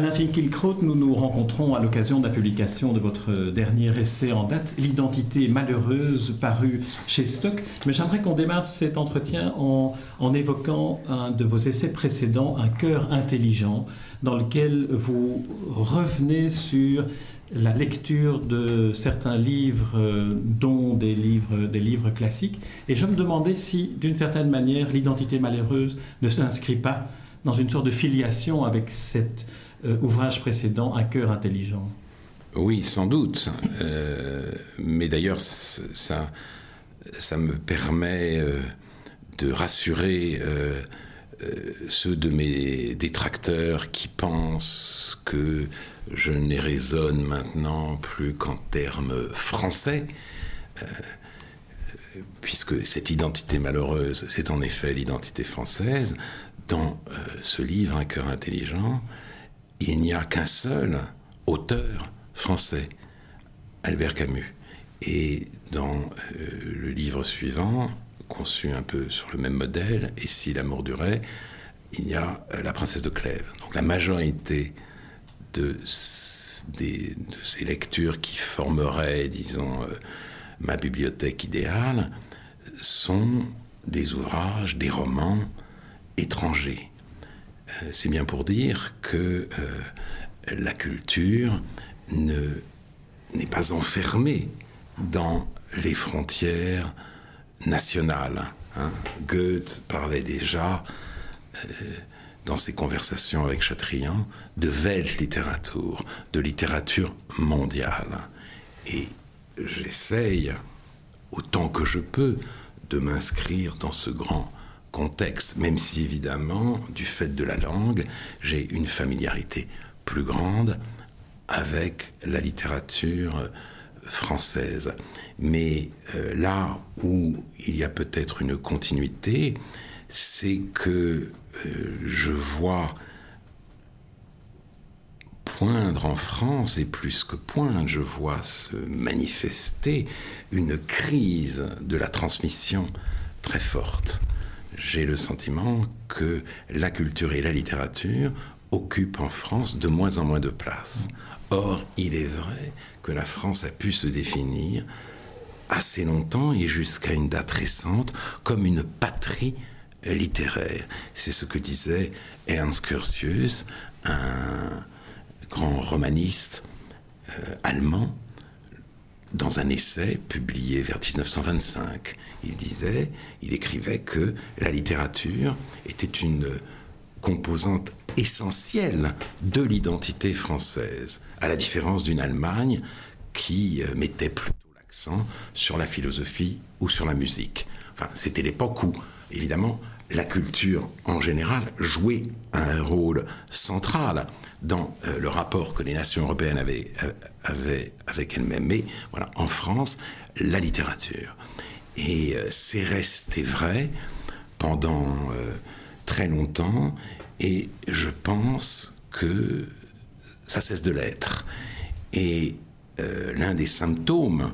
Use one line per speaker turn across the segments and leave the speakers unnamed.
Alain Finkielkraut, nous nous rencontrons à l'occasion de la publication de votre dernier essai en date, L'identité malheureuse, paru chez Stock. Mais j'aimerais qu'on démarre cet entretien en, en, évoquant un de vos essais précédents, Un cœur intelligent, dans lequel vous revenez sur la lecture de certains livres, dont des livres, des livres classiques. Et je me demandais si, d'une certaine manière, l'identité malheureuse ne s'inscrit pas dans une sorte de filiation avec cette euh, ouvrage précédent, Un cœur intelligent
Oui, sans doute. Euh, mais d'ailleurs, ça, me permet euh, de rassurer euh, euh, ceux de mes détracteurs qui pensent que je ne raisonne maintenant plus qu'en termes français. Euh, puisque cette identité malheureuse, c'est en effet l'identité française, dans euh, ce livre, Un cœur intelligent, il n'y a qu'un seul auteur français, Albert Camus. Et dans euh, le livre suivant, conçu un peu sur le même modèle, Et si l'amour durait, il y a euh, La princesse de Clèves. Donc la majorité de, ces lectures qui formeraient, disons, euh, ma bibliothèque idéale, sont des ouvrages, des romans étrangers. Euh, c'est bien pour dire que euh, la culture n'est pas enfermée dans les frontières nationales. Hein. Goethe parlait déjà, euh, dans ses conversations avec Chatrian, de Weltliteratur, de littérature mondiale. Et j'essaye, autant que je peux, de m'inscrire dans ce grand contexte, même si évidemment, du fait de la langue, j'ai une familiarité plus grande avec la littérature française. Mais euh, là où il y a peut-être une continuité, c'est que euh, je vois poindre en France, et plus que poindre, je vois se manifester une crise de la transmission très forte j'ai le sentiment que la culture et la littérature occupent en France de moins en moins de place. Or, il est vrai que la France a pu se définir assez longtemps et jusqu'à une date récente comme une patrie littéraire. C'est ce que disait Ernst Curtius, un grand romaniste euh, allemand, dans un essai publié vers 1925 il disait, il écrivait que la littérature était une composante essentielle de l'identité française, à la différence d'une Allemagne qui euh, mettait plutôt l'accent sur la philosophie ou sur la musique. Enfin, c'était l'époque où, évidemment, la culture en général jouait un rôle central dans euh, le rapport que les nations européennes avaient, euh, avaient avec elles-mêmes. Mais voilà, en France, la littérature. Et euh, c'est resté vrai pendant euh, très longtemps, et je pense que ça cesse de l'être. Et euh, l'un des symptômes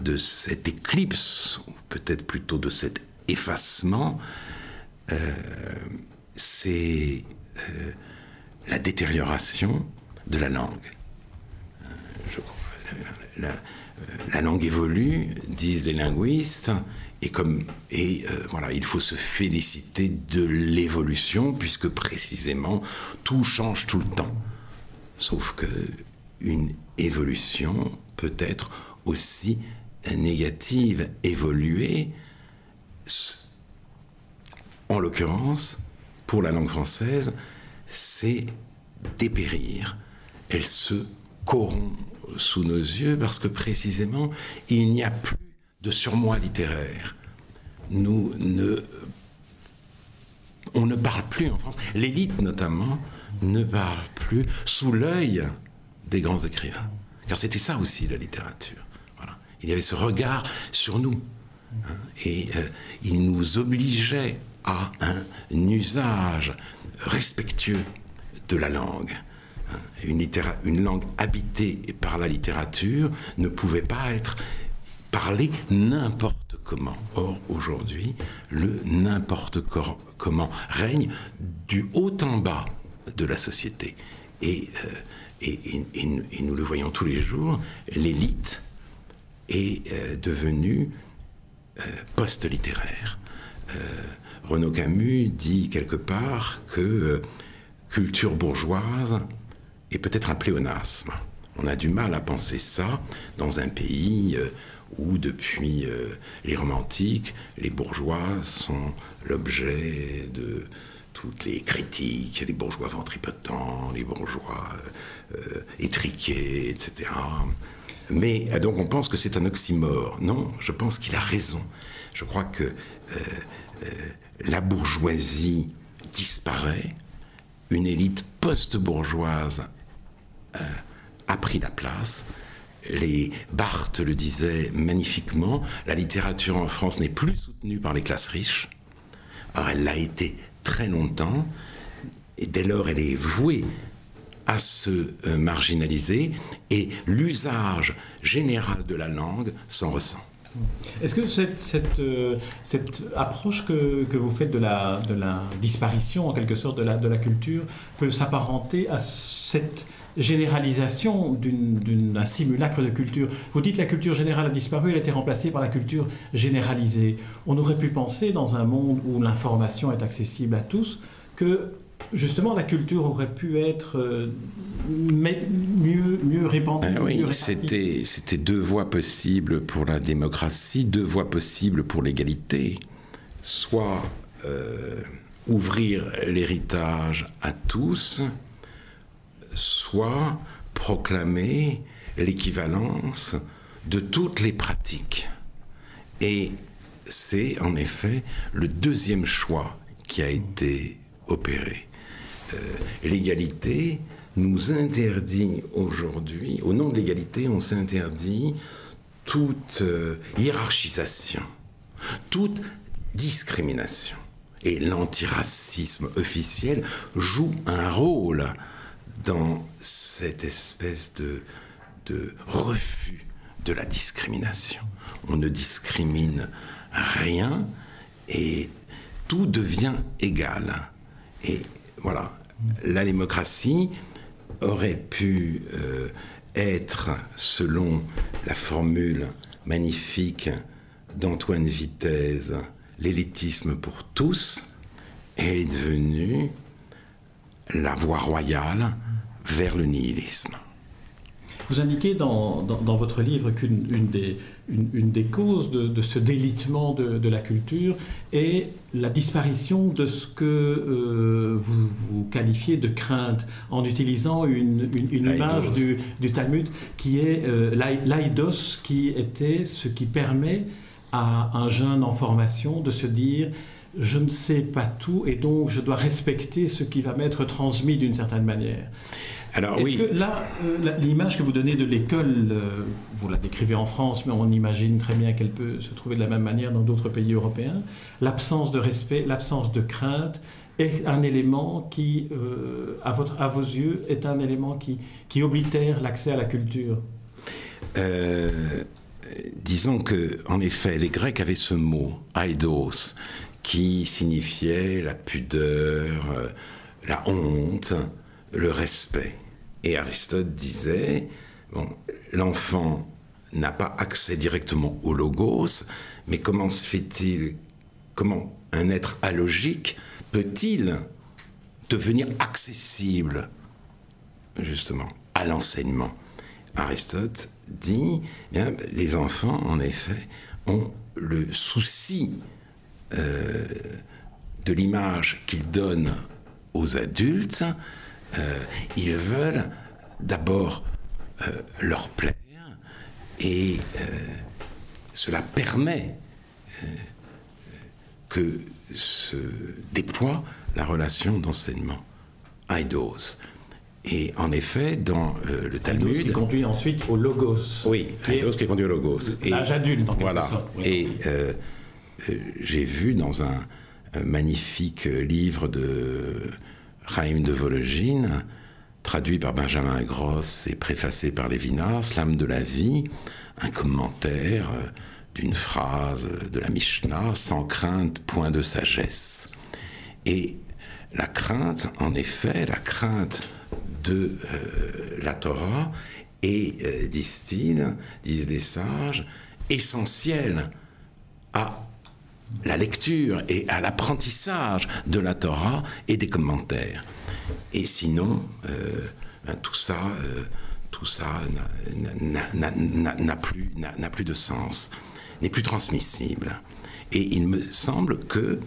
de cette éclipse, ou peut-être plutôt de cet effacement, c'est la détérioration de la langue. Je, la, la langue évolue, disent les linguistes, et euh, il faut se féliciter de l'évolution puisque précisément tout change tout le temps. Sauf que une évolution peut être aussi négative, évoluer. En l'occurrence, pour la langue française, c'est dépérir. Elle se corrompt sous nos yeux parce que précisément, il n'y a plus de surmoi littéraire. Nous ne, on ne parle plus en France, l'élite notamment, ne parle plus sous l'œil des grands écrivains. Car c'était ça aussi la littérature. Voilà. Il y avait ce regard sur nous. Hein, et euh, il nous obligeait à un usage respectueux de la langue. Une, langue habitée par la littérature ne pouvait pas être parlée n'importe comment. Or, aujourd'hui, le n'importe comment règne du haut en bas de la société. Et, euh, nous le voyons tous les jours, l'élite est euh, devenue euh, post-littéraire. Renaud Camus dit quelque part que culture bourgeoise est peut-être un pléonasme. On a du mal à penser ça dans un pays où depuis les romantiques, les bourgeois sont l'objet de toutes les critiques, les bourgeois ventripotents, les bourgeois euh, étriqués, etc. Mais euh, donc on pense que c'est un oxymore. Non, je pense qu'il a raison. Je crois que euh, la bourgeoisie disparaît, une élite post-bourgeoise a pris la place. Les Barthes le disaient magnifiquement, la littérature en France n'est plus soutenue par les classes riches. Elle l'a été très longtemps, et dès lors elle est vouée à se euh, marginaliser, et l'usage général de la langue s'en ressent.
Est-ce que cette, cette, euh, cette approche que, que, vous faites de la, de la disparition, en quelque sorte, de la, de la culture, peut s'apparenter à cette généralisation d'un simulacre de culture. Vous dites la culture générale a disparu, elle a été remplacée par la culture généralisée. On aurait pu penser, dans un monde où l'information est accessible à tous, que justement la culture aurait pu être euh, mieux, mieux répandue.
Ah oui, c'était, c'était deux voies possibles pour la démocratie, deux voies possibles pour l'égalité. Soit euh, ouvrir l'héritage à tous, soit proclamer l'équivalence de toutes les pratiques. Et c'est en effet le deuxième choix qui a été opéré. Euh, l'égalité nous interdit aujourd'hui, au nom de l'égalité, on s'interdit toute euh, hiérarchisation, toute discrimination. Et l'antiracisme officiel joue un rôle dans cette espèce de, de refus de la discrimination. On ne discrimine rien et tout devient égal. Et voilà, la démocratie aurait pu euh, être, selon la formule magnifique d'Antoine Vitesse, l'élitisme pour tous, elle est devenue la voie royale vers le nihilisme.
Vous indiquez dans, dans, votre livre qu'une une des, une, des, causes de, de ce délitement de, de, la culture est la disparition de ce que euh, vous, vous, qualifiez de crainte, en utilisant une, une image du, du, Talmud qui est euh, l'aidos, qui était ce qui permet à un jeune en formation de se dire je ne sais pas tout et donc je dois respecter ce qui va m'être transmis d'une certaine manière. Alors oui. Que là, euh, l'image que vous donnez de l'école, euh, vous la décrivez en France, mais on imagine très bien qu'elle peut se trouver de la même manière dans d'autres pays européens. L'absence de respect, l'absence de crainte est un élément qui, euh, à, votre, à vos yeux, est un élément qui, qui oblitère l'accès à la culture.
disons que, en effet, les Grecs avaient ce mot, aidos, qui signifiait la pudeur, la honte, le respect. Et Aristote disait, bon, l'enfant n'a pas accès directement au logos, mais comment se fait-il, comment un être alogique peut-il devenir accessible justement à l'enseignement? Aristote dit, bien, les enfants, en effet, ont le souci euh, de l'image qu'ils donnent aux adultes, euh, ils veulent d'abord euh, leur plaire et cela permet que se déploie la relation d'enseignement. Eidos. Et en effet, dans le Talmud.
qui conduit ensuite au logos.
Oui, Eidos qui conduit au logos.
L'âge adulte, en
Voilà. Et euh, j'ai vu dans un, magnifique livre de Chaim de Vologine, traduit par Benjamin Gross et préfacé par Lévinas, L'âme de la vie, un commentaire euh, d'une phrase de la Mishnah, sans crainte, point de sagesse. Et la crainte, en effet, la crainte de euh, la Torah est, euh, disent-ils, disent les sages, essentielle à la lecture et à l'apprentissage de la Torah et des commentaires. Et sinon, euh, ben, tout ça, tout ça n'a plus, plus de sens, n'est plus transmissible. Et il me semble que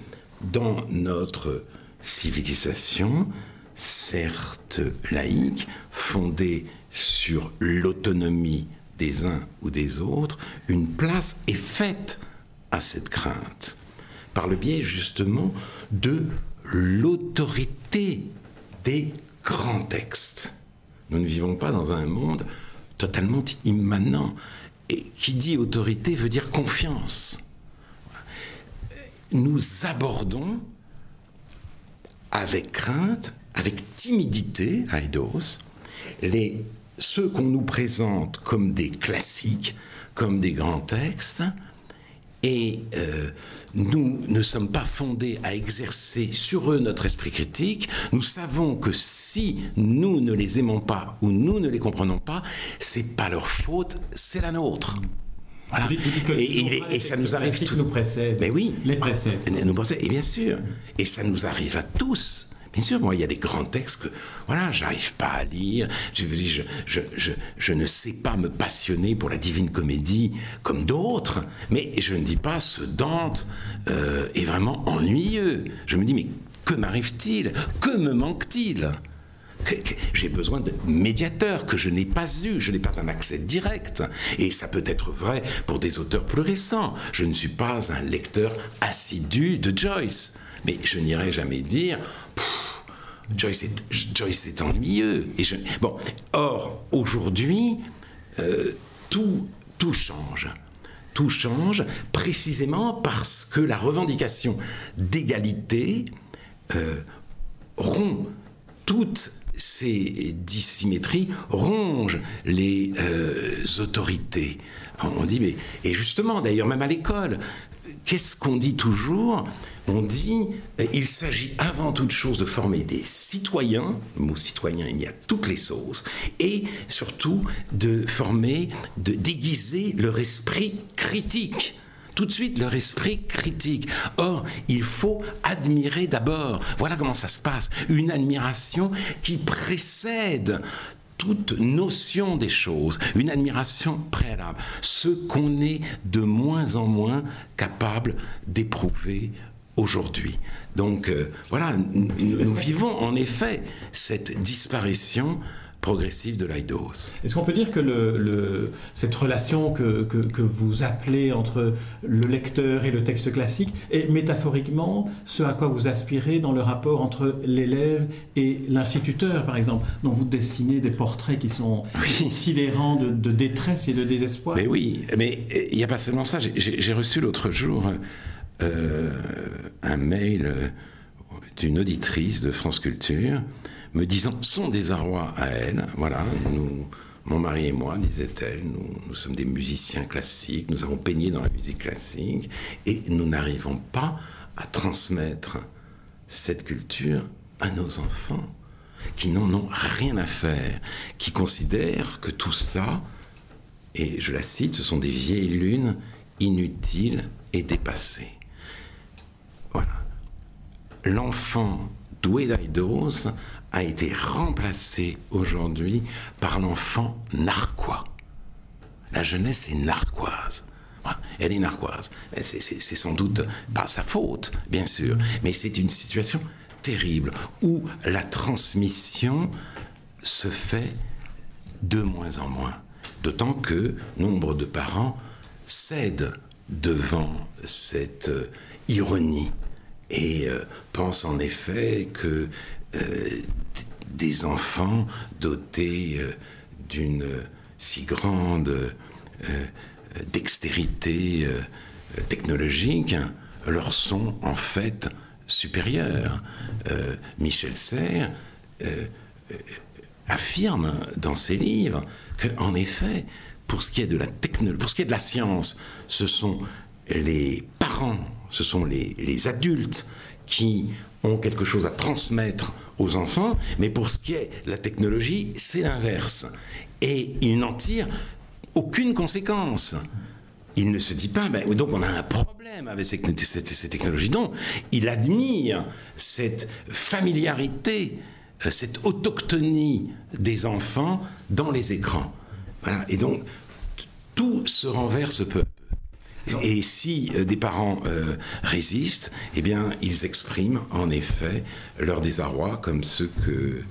dans notre civilisation, certes laïque, fondée sur l'autonomie des uns ou des autres, une place est faite à cette crainte, par le biais justement de l'autorité des grands textes. Nous ne vivons pas dans un monde totalement immanent. Et qui dit autorité veut dire confiance. Nous abordons avec crainte, avec timidité, Aidos, les, ceux qu'on nous présente comme des classiques, comme des grands textes, et euh, nous ne sommes pas fondés à exercer sur eux notre esprit critique. Nous savons que si nous ne les aimons pas ou nous ne les comprenons pas, c'est pas leur faute, c'est la nôtre.
Voilà. Et, et, ça nous arrive tout. nous précède.
Mais oui.
Les précède.
Nous précède. Et bien sûr. Et ça nous arrive à tous. Bien sûr, moi, il y a des grands textes que, voilà, j'arrive pas à lire. Je, je, je, je, je ne sais pas me passionner pour la divine comédie comme d'autres. Mais je ne dis pas ce Dante euh, est vraiment ennuyeux. Je me dis, mais que m'arrive-t-il? Que me manque-t-il? J'ai besoin de médiateurs que je n'ai pas eu, je n'ai pas un accès direct. Et ça peut être vrai pour des auteurs plus récents. Je ne suis pas un lecteur assidu de Joyce. Mais je n'irai jamais dire, Joyce, est, ennuyeux. Et bon, or, aujourd'hui, euh, tout, change. Tout change précisément parce que la revendication d'égalité euh, rompt toute ces dissymétries rongent les euh, autorités. On dit, mais, et justement, d'ailleurs, même à l'école, qu'est-ce qu'on dit toujours On dit, euh, il s'agit avant toute chose de former des citoyens, mot citoyen, il y a toutes les sauces, et surtout de former, de déguiser leur esprit critique tout de suite leur esprit critique. Or, il faut admirer d'abord. Voilà comment ça se passe. Une admiration qui précède toute notion des choses, une admiration préalable, ce qu'on est de moins en moins capable d'éprouver aujourd'hui. Donc euh, voilà, nous, vivons en effet cette disparition progressive de l'aidos.
Est-ce qu'on peut dire que le, cette relation que, que, vous appelez entre le lecteur et le texte classique est métaphoriquement ce à quoi vous aspirez dans le rapport entre l'élève et l'instituteur, par exemple, dont vous dessinez des portraits qui sont sidérants de, détresse et de désespoir?
Mais oui, mais il n'y a pas seulement ça. J'ai reçu l'autre jour euh, un mail euh, d'une auditrice de France Culture me disant son désarroi à elle. Voilà, mon mari et moi, disait-elle, nous, sommes des musiciens classiques, nous avons peigné dans la musique classique et nous n'arrivons pas à transmettre cette culture à nos enfants qui n'en ont rien à faire, qui considèrent que tout ça, et je la cite, ce sont des vieilles lunes inutiles et dépassées. L'enfant doué d'aidos a été remplacé aujourd'hui par l'enfant narquois. La jeunesse est narquoise. Elle est narquoise. C'est sans doute pas sa faute, bien sûr, mais c'est une situation terrible où la transmission se fait de moins en moins. D'autant que nombre de parents cèdent devant cette euh, ironie et euh, pensent en effet que euh, des enfants dotés euh, d'une si grande dextérité technologique leur sont en fait supérieurs. Michel Serres affirme dans ses livres qu'en effet, pour ce qui est de la technologie, pour ce qui est de la science, ce sont les parents, ce sont les, adultes qui ont quelque chose à transmettre aux enfants, mais pour ce qui est la technologie, c'est l'inverse. Et ils n'en tirent aucune conséquence. Il ne se dit pas, donc on a un problème avec ces, ces technologies. Non, il admire cette familiarité, euh, cette autochtonie des enfants dans les écrans. Et donc, tout se renverse peu. Et si euh, des parents euh, résistent, eh bien, ils expriment en effet leur désarroi comme ceux que,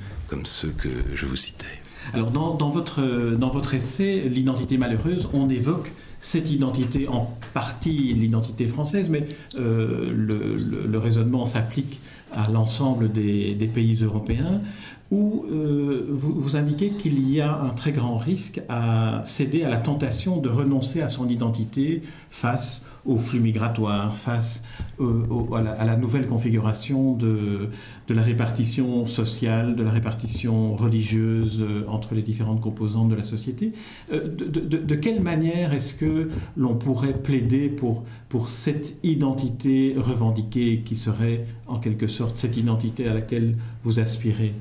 je vous citais.
Alors, dans, votre, essai, L'identité malheureuse, on évoque cette identité, en partie l'identité française, mais euh, le, raisonnement s'applique à l'ensemble des, pays européens, où euh, vous, indiquez qu'il y a un très grand risque à céder à la tentation de renoncer à son identité face aux flux migratoires, face euh, à, la, nouvelle configuration de, la répartition sociale, de la répartition religieuse euh, entre les différentes composantes de la société. De, quelle manière est-ce que l'on pourrait plaider pour cette identité revendiquée qui serait en quelque sorte cette identité à laquelle vous aspirez?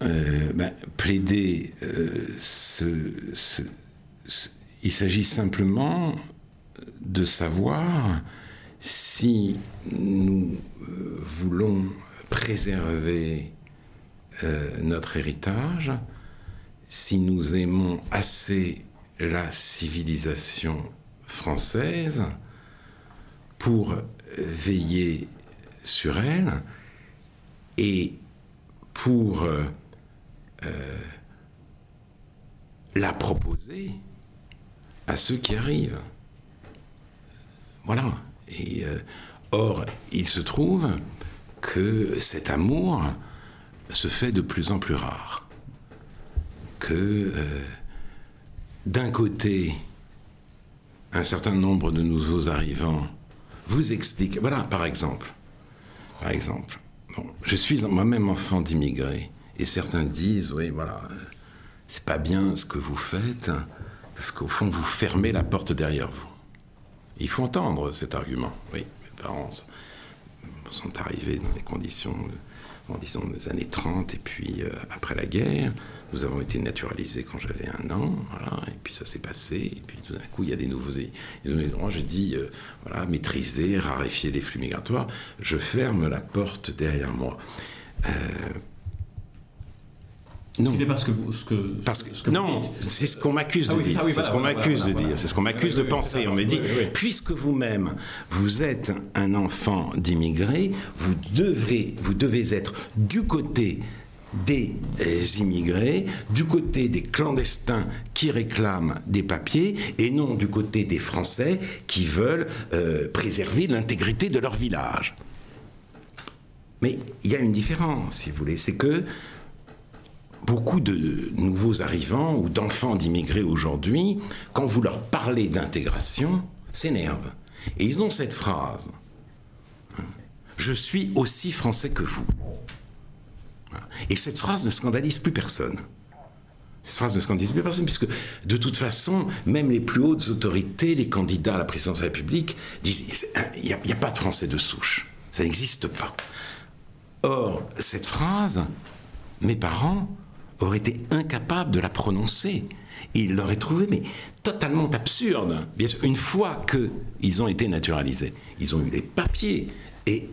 Ben, plaider, ce, il s'agit simplement de savoir si nous euh, voulons préserver euh, notre héritage, si nous aimons assez la civilisation française pour veiller sur elle et pour euh, la proposer à ceux qui arrivent. Voilà. Euh, or, il se trouve que cet amour se fait de plus en plus rare. Que euh, d'un côté, un certain nombre de nouveaux arrivants vous expliquent. Voilà, par exemple. Par exemple. Je suis moi-même enfant d'immigrés. Et certains disent, oui, voilà, euh, c'est pas bien ce que vous faites, parce qu'au fond, vous fermez la porte derrière vous. Il faut entendre cet argument. Oui, mes parents sont arrivés dans des conditions, bon, disons, des années 30 et puis euh, après la guerre. Nous avons été naturalisés quand j'avais un an, voilà, et puis ça s'est passé, et puis tout d'un coup, il y a des nouveaux éléments. Je dis, euh, voilà, maîtriser, raréfier les flux migratoires, je ferme la porte derrière moi. Euh,
non. Ce parce que vous, ce que,
parce que, ce que non, c'est ce qu'on m'accuse de ah oui, dire. Oui, c'est ce qu'on m'accuse voilà, de dire. C'est ce qu'on m'accuse de penser. On me dit, puisque vous-même, vous êtes un enfant d'immigrés, vous devrez, vous devez être du côté des immigrés, du côté des clandestins qui réclament des papiers, et non du côté des Français qui veulent euh, préserver l'intégrité de leur village. Mais il y a une différence, si vous voulez, c'est que beaucoup de nouveaux arrivants ou d'enfants d'immigrés aujourd'hui, quand vous leur parlez d'intégration, s'énervent. Et ils ont cette phrase Je suis aussi français que vous. Et cette phrase ne scandalise plus personne. Cette phrase ne scandalise plus personne, puisque de toute façon, même les plus hautes autorités, les candidats à la présidence de la République, disent il n'y a, a, pas de français de souche. Ça n'existe pas. Or, cette phrase, mes parents auraient été incapables de la prononcer. Et ils l'auraient trouvé, mais totalement absurde. Une fois qu'ils ont été naturalisés, ils ont eu les papiers et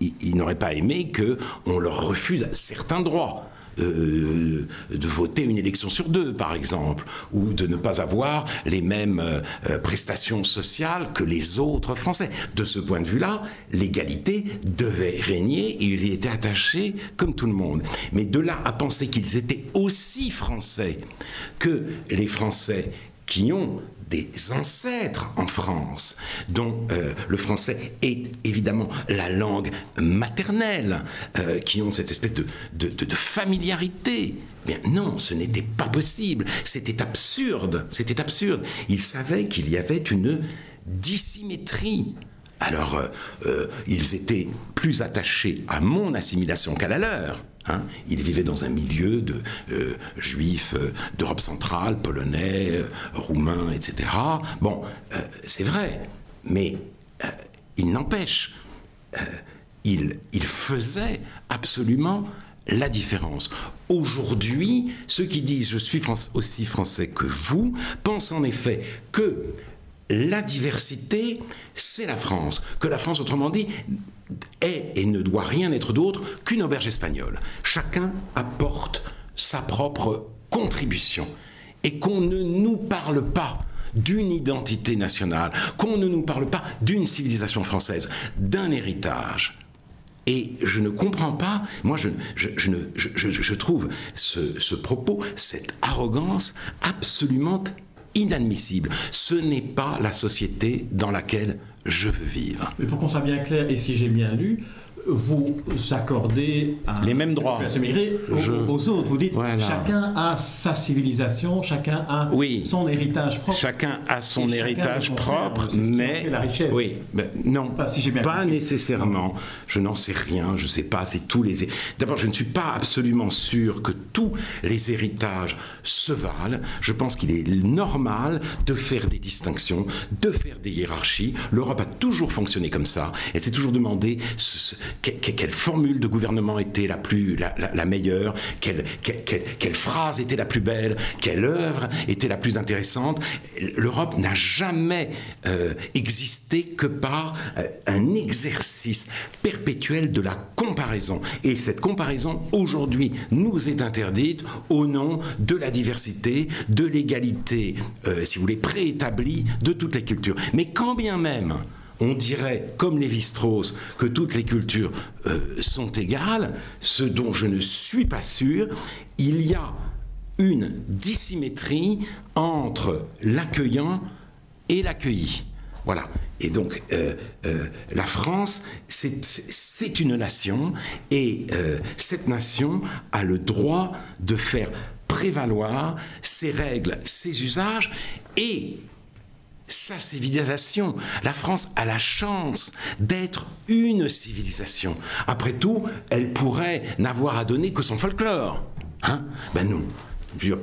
ils, ils n'auraient pas aimé qu'on leur refuse certains droits. Euh, de voter une élection sur deux, par exemple, ou de ne pas avoir les mêmes euh, prestations sociales que les autres Français. De ce point de vue-là, l'égalité devait régner, ils y étaient attachés comme tout le monde. Mais de là à penser qu'ils étaient aussi Français que les Français qui ont des ancêtres en France, dont euh, le français est évidemment la langue maternelle, euh, qui ont cette espèce de, familiarité. Bien non, ce n'était pas possible. C'était absurde. C'était absurde. Ils savaient qu'il y avait une dissymétrie alors ils étaient plus attachés à mon assimilation qu'à la leur. Hein. Ils vivaient dans un milieu de juifs d'Europe centrale, polonais, roumains, etc. Bon, c'est vrai, mais il n'empêche, il, il faisait absolument la différence. Aujourd'hui, ceux qui disent je suis aussi français que vous pensent en effet que la diversité, c'est la France. Que la France, autrement dit, est et ne doit rien être d'autre qu'une auberge espagnole. Chacun apporte sa propre contribution. Et qu'on ne nous parle pas d'une identité nationale, qu'on ne nous parle pas d'une civilisation française, d'un héritage et je ne comprends pas, moi je, je, trouve ce, propos, cette arrogance absolument inadmissible. Ce n'est pas la société dans laquelle je veux vivre.
Mais pour qu'on soit bien clair, et si j'ai bien lu, vous accordez
les mêmes droits
aux, autres. Vous dites chacun a sa civilisation, chacun a son héritage propre.
Chacun a son héritage propre, mais
la richesse.
Oui, non, pas nécessairement. Je n'en sais rien. Je ne sais pas. C'est tous les. D'abord, je ne suis pas absolument sûr que tous les héritages se valent. Je pense qu'il est normal de faire des distinctions, de faire des hiérarchies. L'Europe a toujours fonctionné comme ça. Elle s'est toujours demandé quelle formule de gouvernement était la plus la, meilleure, quelle, quelle, phrase était la plus belle, quelle œuvre était la plus intéressante. L'Europe n'a jamais euh, existé que par euh, un exercice perpétuel de la comparaison. Et cette comparaison, aujourd'hui, nous est interdite au nom de la diversité, de l'égalité, euh, si vous voulez, préétablie de toutes les cultures. Mais quand bien même on dirait, comme Lévi-Strauss, que toutes les cultures euh, sont égales, ce dont je ne suis pas sûr, il y a une dissymétrie entre l'accueillant et l'accueilli. Voilà. Et donc, euh, euh, la France, c'est une nation, et cette nation a le droit de faire prévaloir ses règles, ses usages, et sa civilisation. La France a la chance d'être une civilisation. Après tout, elle pourrait n'avoir à donner que son folklore. Hein? Ben non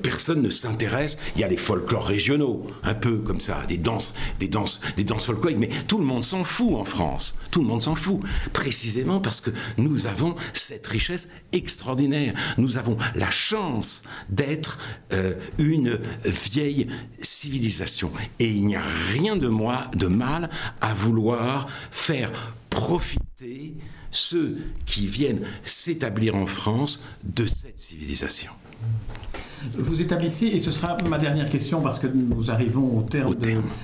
personne ne s'intéresse. Il y a les folklores régionaux, un peu comme ça, des danses, des danses, des danses folkloriques. Mais tout le monde s'en fout en France. Tout le monde s'en fout, précisément parce que nous avons cette richesse extraordinaire. Nous avons la chance d'être euh, une vieille civilisation. Et il n'y a rien de moi de mal à vouloir faire profiter ceux qui viennent s'établir en France de cette civilisation.
Vous établissez, et ce sera ma dernière question parce que nous arrivons au terme,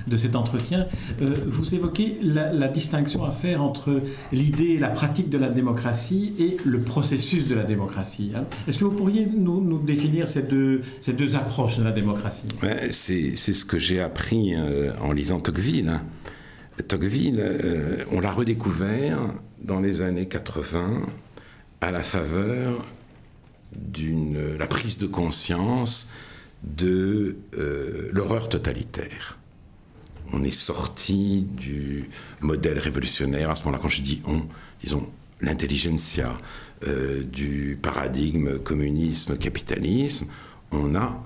De, cet entretien, euh, vous évoquez la, distinction à faire entre l'idée et la pratique de la démocratie et le processus de la démocratie. Hein. Est-ce que vous pourriez nous, définir ces deux, ces deux approches de la démocratie?
C'est ce que j'ai appris euh, en lisant Tocqueville. Hein. Tocqueville, euh, on l'a redécouvert dans les années 80 à la faveur d'une la prise de conscience de euh, l'horreur totalitaire. On est sorti du modèle révolutionnaire, à ce moment-là, quand je dis on, disons l'intelligentsia, euh, du paradigme communisme-capitalisme, on a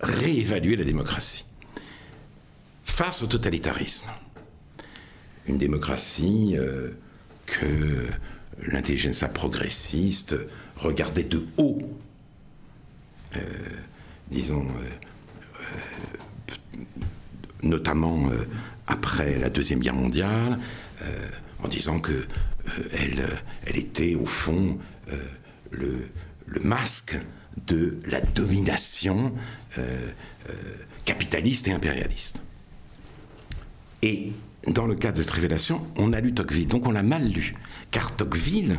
réévalué la démocratie face au totalitarisme. Une démocratie euh, que l'intelligentsia progressiste regarder de haut, euh, disons, euh, euh, notamment après la Deuxième Guerre mondiale, en disant que elle, était au fond le, masque de la domination capitaliste et impérialiste. Et dans le cas de cette révélation, on a lu Tocqueville, donc on l'a mal lu, car Tocqueville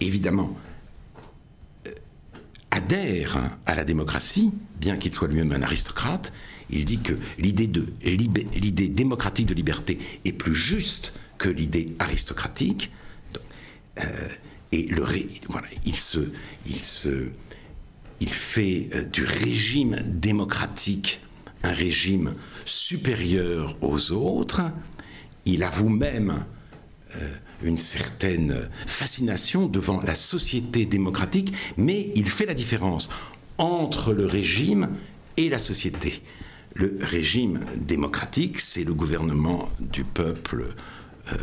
évidemment, euh, adhère à la démocratie, bien qu'il soit lui-même un aristocrate, il dit que l'idée, de, l'idée démocratique de liberté est plus juste que l'idée aristocratique. Euh, et il, se, il, se, il fait euh, du régime démocratique un régime supérieur aux autres, il avoue même une certaine fascination devant la société démocratique, mais il fait la différence entre le régime et la société. Le régime démocratique, c'est le gouvernement du peuple euh,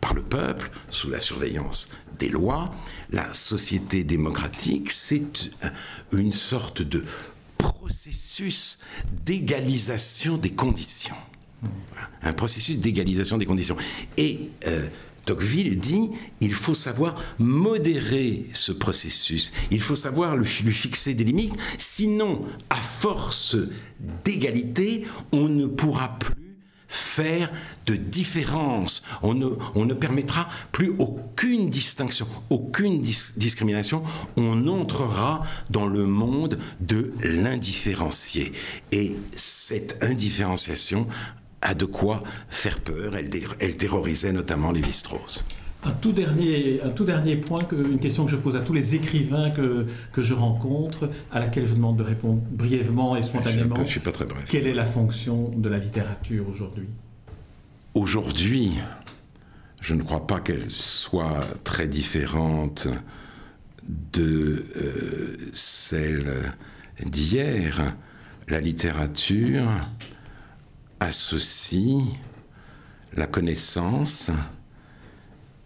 par le peuple, sous la surveillance des lois. La société démocratique, c'est une sorte de processus d'égalisation des conditions. Un processus d'égalisation des conditions. Et euh, Tocqueville dit il faut savoir modérer ce processus, il faut savoir lui fixer des limites, sinon, à force d'égalité, on ne pourra plus faire de différence. On ne, on ne, permettra plus aucune distinction, aucune discrimination. On entrera dans le monde de l'indifférencié. Et cette indifférenciation a de quoi faire peur. Elle, elle terrorisait notamment les strauss
Un tout, dernier, un tout dernier point, une question que je pose à tous les écrivains que, que je rencontre, à laquelle je vous demande de répondre brièvement et spontanément.
Je ne suis, pas très bref.
Quelle est la fonction de la littérature aujourd'hui?
Aujourd'hui, je ne crois pas qu'elle soit très différente de euh, celle d'hier. La littérature associe la connaissance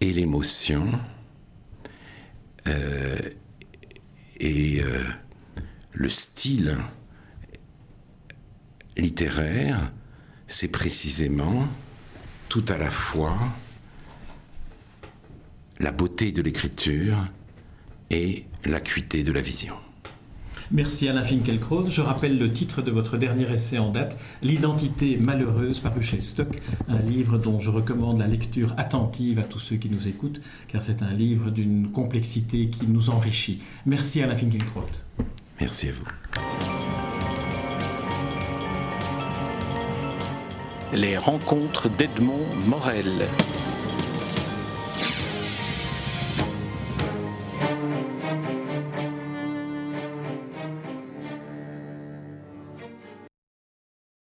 et l'émotion euh, et euh, le style littéraire, c'est précisément tout à la fois la beauté de l'écriture et l'acuité de la vision.
Merci Alain Finkielkraut. Je rappelle le titre de votre dernier essai en date, L'identité malheureuse, paru chez Stock, un livre dont je recommande la lecture attentive à tous ceux qui nous écoutent, car c'est un livre d'une complexité qui nous enrichit. Merci Alain Finkielkraut.
Merci à vous.
Les rencontres d'Edmond Morel.